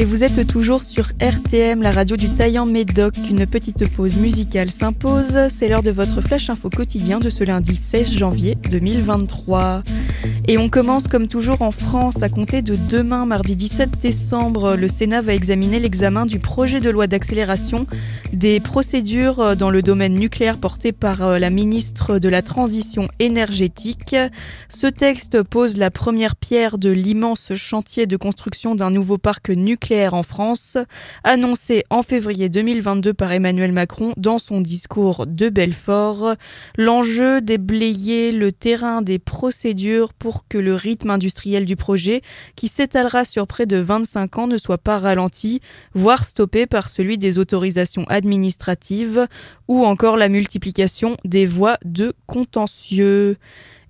Et vous êtes toujours sur RTM, la radio du Taillant Médoc. Une petite pause musicale s'impose. C'est l'heure de votre flash info quotidien de ce lundi 16 janvier 2023. Et on commence comme toujours en France à compter de demain, mardi 17 décembre. Le Sénat va examiner l'examen du projet de loi d'accélération des procédures dans le domaine nucléaire porté par euh, la ministre de la Transition énergétique. Ce texte pose la première pierre de l'immense chantier de construction d'un nouveau parc nucléaire en France, annoncé en février 2022 par Emmanuel Macron dans son discours de Belfort. L'enjeu déblayer le terrain des procédures pour que le rythme industriel du projet, qui s'étalera sur près de 25 ans, ne soit pas ralenti, voire stoppé par celui des autorisations administratives ou encore la multiplication des voies de contentieux.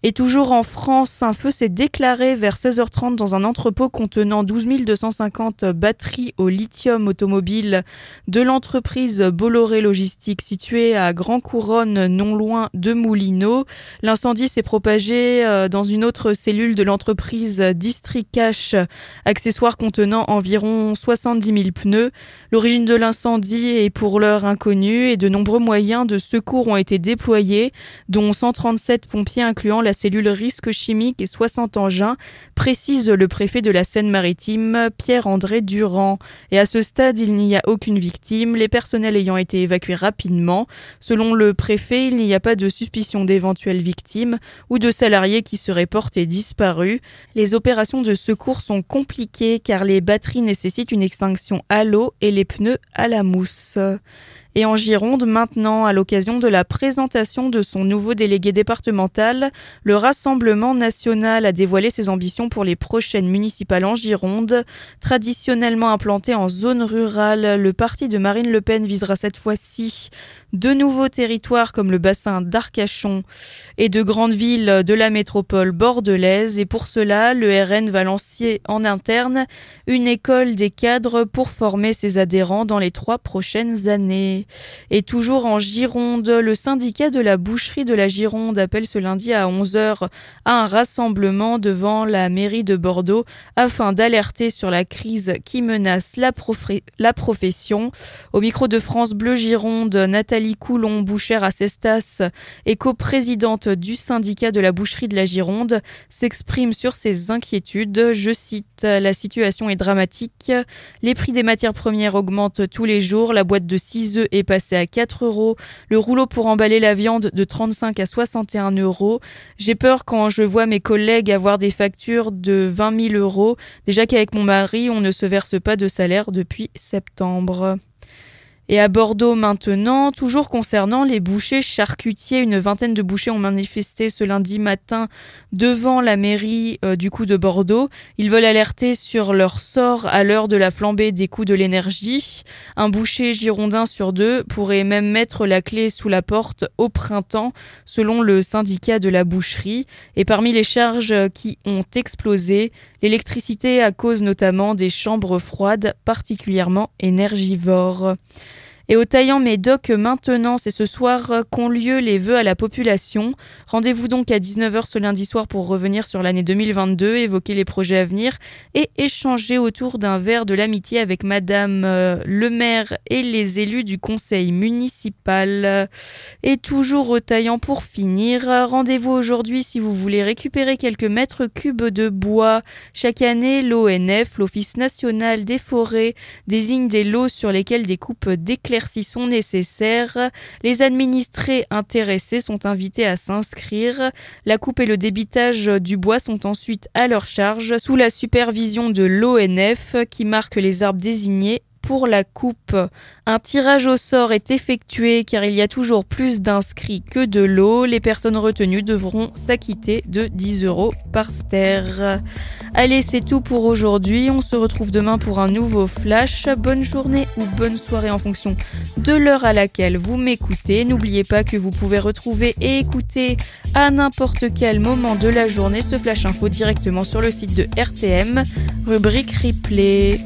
Et toujours en France, un feu s'est déclaré vers 16h30 dans un entrepôt contenant 12 250 batteries au lithium automobile de l'entreprise Bolloré Logistique située à Grand Couronne, non loin de Moulineau. L'incendie s'est propagé euh, dans une autre cellule de l'entreprise District accessoire contenant environ 70 000 pneus. L'origine de l'incendie est pour l'heure inconnue et de nombreux moyens de secours ont été déployés, dont 137 pompiers incluant la la cellule risque chimique et 60 engins, précise le préfet de la Seine-Maritime, Pierre-André Durand. Et à ce stade, il n'y a aucune victime, les personnels ayant été évacués rapidement. Selon le préfet, il n'y a pas de suspicion d'éventuelles victimes ou de salariés qui seraient portés disparus. Les opérations de secours sont compliquées car les batteries nécessitent une extinction à l'eau et les pneus à la mousse. Et en Gironde, maintenant, à l'occasion de la présentation de son nouveau délégué départemental, le Rassemblement national a dévoilé ses ambitions pour les prochaines municipales en Gironde. Traditionnellement implanté en zone rurale, le parti de Marine Le Pen visera cette fois-ci de nouveaux territoires comme le bassin d'Arcachon et de grandes villes de la métropole bordelaise. Et pour cela, le RN va lancer en interne une école des cadres pour former ses adhérents dans les trois prochaines années. Et toujours en Gironde, le syndicat de la boucherie de la Gironde appelle ce lundi à 11h à un rassemblement devant la mairie de Bordeaux afin d'alerter sur la crise qui menace la, profession. Au micro de France Bleu Gironde, Nathalie Coulon, bouchère à Cestas et coprésidente du syndicat de la boucherie de la Gironde, s'exprime sur ses inquiétudes. Je cite La situation est dramatique. Les prix des matières premières augmentent tous les jours. La boîte de 6 œufs est passé à 4 euros. Le rouleau pour emballer la viande de 35 à 61 euros. J'ai peur quand je vois mes collègues avoir des factures de 20 000 euros. Déjà qu'avec mon mari, on ne se verse pas de salaire depuis septembre. Et à Bordeaux maintenant, toujours concernant les bouchers charcutiers, une vingtaine de bouchers ont manifesté ce lundi matin devant la mairie euh, du coup de Bordeaux. Ils veulent alerter sur leur sort à l'heure de la flambée des coûts de l'énergie. Un boucher girondin sur deux pourrait même mettre la clé sous la porte au printemps, selon le syndicat de la boucherie. Et parmi les charges qui ont explosé, l'électricité à cause notamment des chambres froides particulièrement énergivores. Et au Taillant Médoc, maintenant, c'est ce soir qu'ont lieu les vœux à la population. Rendez-vous donc à 19h ce lundi soir pour revenir sur l'année 2022, évoquer les projets à venir et échanger autour d'un verre de l'amitié avec Madame euh, le maire et les élus du conseil municipal. Et toujours au Taillant pour finir, rendez-vous aujourd'hui si vous voulez récupérer quelques mètres cubes de bois. Chaque année, l'ONF, l'Office national des forêts, désigne des lots sur lesquels des coupes d'éclairage sont nécessaires. Les administrés intéressés sont invités à s'inscrire. La coupe et le débitage du bois sont ensuite à leur charge sous la supervision de l'ONF qui marque les arbres désignés pour la coupe. Un tirage au sort est effectué car il y a toujours plus d'inscrits que de lots. Les personnes retenues devront s'acquitter de 10 euros par ster. Allez, c'est tout pour aujourd'hui. On se retrouve demain pour un nouveau flash. Bonne journée ou bonne soirée en fonction de l'heure à laquelle vous m'écoutez. N'oubliez pas que vous pouvez retrouver et écouter à n'importe quel moment de la journée ce flash info directement sur le site de RTM, rubrique replay.